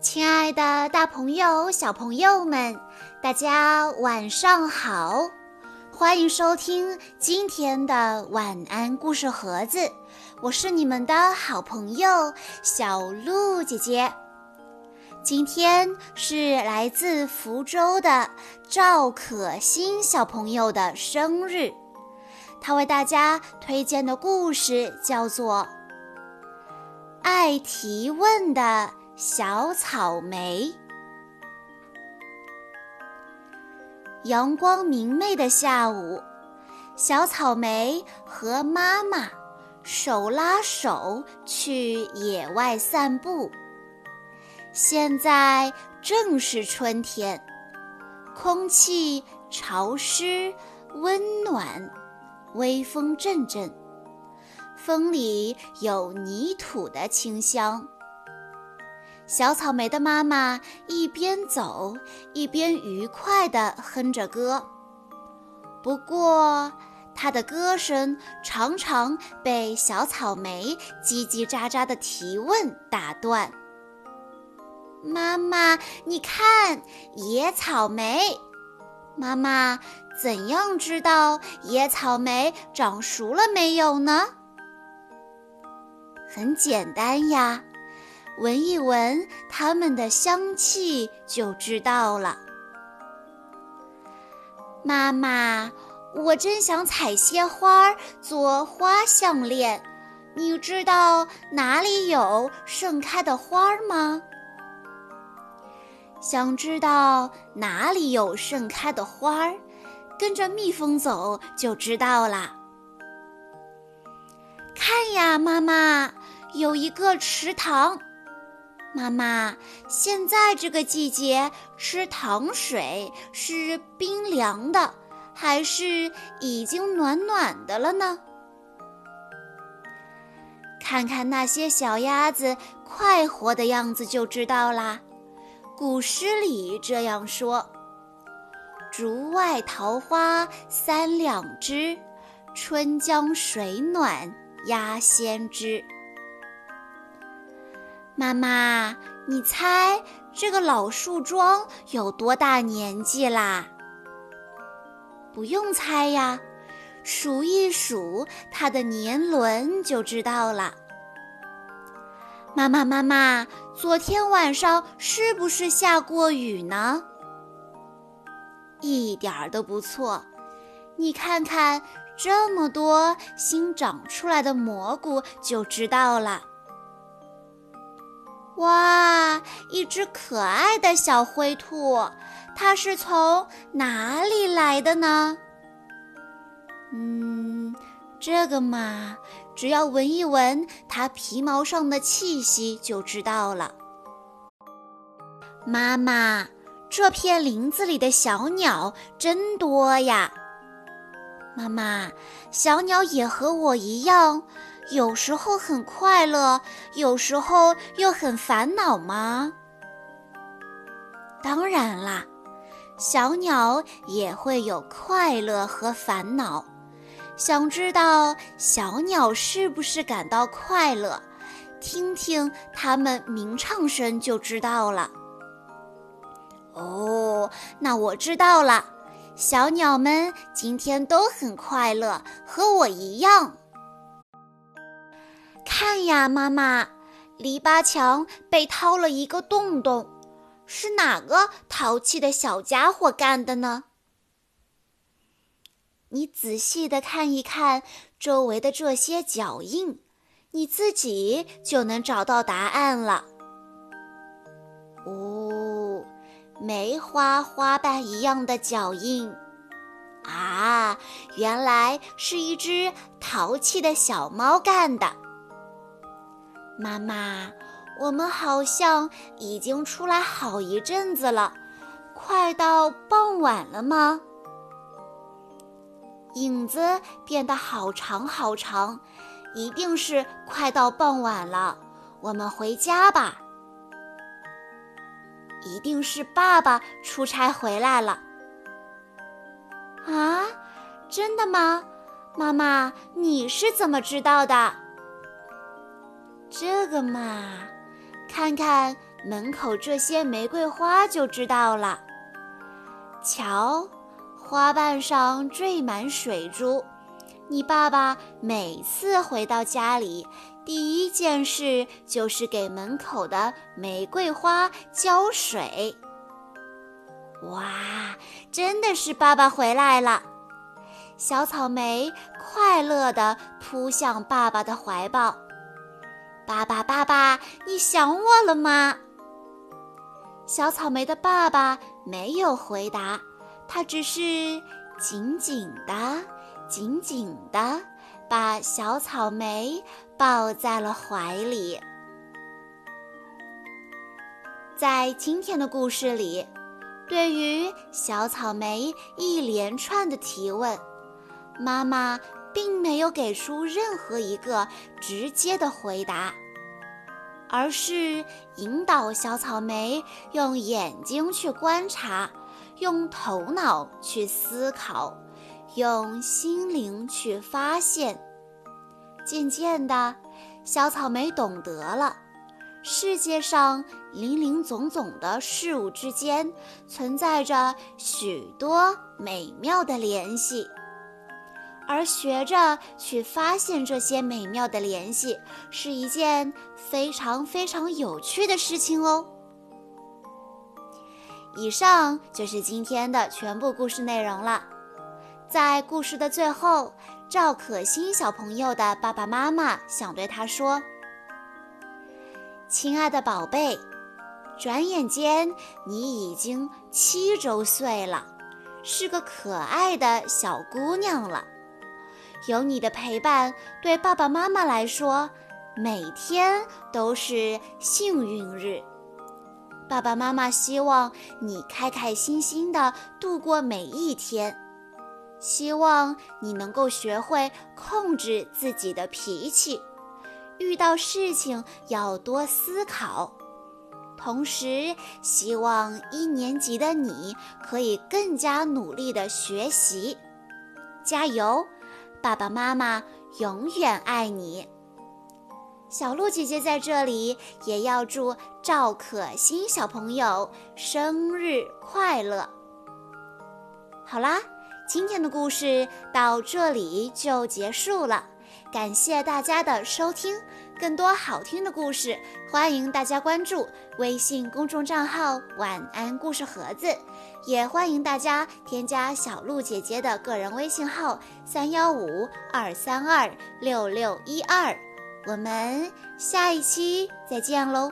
亲爱的，大朋友、小朋友们，大家晚上好！欢迎收听今天的晚安故事盒子，我是你们的好朋友小鹿姐姐。今天是来自福州的赵可欣小朋友的生日，他为大家推荐的故事叫做《爱提问的小草莓》。阳光明媚的下午，小草莓和妈妈手拉手去野外散步。现在正是春天，空气潮湿温暖，微风阵阵，风里有泥土的清香。小草莓的妈妈一边走一边愉快地哼着歌，不过她的歌声常常被小草莓叽叽喳喳的提问打断。妈妈，你看野草莓。妈妈，怎样知道野草莓长熟了没有呢？很简单呀，闻一闻它们的香气就知道了。妈妈，我真想采些花做花项链，你知道哪里有盛开的花吗？想知道哪里有盛开的花儿，跟着蜜蜂走就知道啦。看呀，妈妈，有一个池塘。妈妈，现在这个季节吃糖水是冰凉的，还是已经暖暖的了呢？看看那些小鸭子快活的样子就知道啦。古诗里这样说：“竹外桃花三两枝，春江水暖鸭先知。”妈妈，你猜这个老树桩有多大年纪啦？不用猜呀，数一数它的年轮就知道了。妈妈，妈妈，昨天晚上是不是下过雨呢？一点儿都不错，你看看这么多新长出来的蘑菇就知道了。哇，一只可爱的小灰兔，它是从哪里来的呢？嗯，这个嘛。只要闻一闻它皮毛上的气息，就知道了。妈妈，这片林子里的小鸟真多呀。妈妈，小鸟也和我一样，有时候很快乐，有时候又很烦恼吗？当然啦，小鸟也会有快乐和烦恼。想知道小鸟是不是感到快乐？听听它们鸣唱声就知道了。哦，那我知道了，小鸟们今天都很快乐，和我一样。看呀，妈妈，篱笆墙被掏了一个洞洞，是哪个淘气的小家伙干的呢？你仔细的看一看周围的这些脚印，你自己就能找到答案了。哦，梅花花瓣一样的脚印，啊，原来是一只淘气的小猫干的。妈妈，我们好像已经出来好一阵子了，快到傍晚了吗？影子变得好长好长，一定是快到傍晚了。我们回家吧。一定是爸爸出差回来了。啊，真的吗？妈妈，你是怎么知道的？这个嘛，看看门口这些玫瑰花就知道了。瞧，花瓣上缀满水珠。你爸爸每次回到家里，第一件事就是给门口的玫瑰花浇水。哇，真的是爸爸回来了！小草莓快乐地扑向爸爸的怀抱。爸爸，爸爸，你想我了吗？小草莓的爸爸没有回答，他只是紧紧的、紧紧的把小草莓抱在了怀里。在今天的故事里。对于小草莓一连串的提问，妈妈并没有给出任何一个直接的回答，而是引导小草莓用眼睛去观察，用头脑去思考，用心灵去发现。渐渐的，小草莓懂得了。世界上林林总总的事物之间存在着许多美妙的联系，而学着去发现这些美妙的联系是一件非常非常有趣的事情哦。以上就是今天的全部故事内容了。在故事的最后，赵可欣小朋友的爸爸妈妈想对他说。亲爱的宝贝，转眼间你已经七周岁了，是个可爱的小姑娘了。有你的陪伴，对爸爸妈妈来说，每天都是幸运日。爸爸妈妈希望你开开心心的度过每一天，希望你能够学会控制自己的脾气。遇到事情要多思考，同时希望一年级的你可以更加努力的学习，加油！爸爸妈妈永远爱你。小鹿姐姐在这里也要祝赵可欣小朋友生日快乐。好啦，今天的故事到这里就结束了。感谢大家的收听，更多好听的故事，欢迎大家关注微信公众账号“晚安故事盒子”，也欢迎大家添加小鹿姐姐的个人微信号三幺五二三二六六一二，我们下一期再见喽。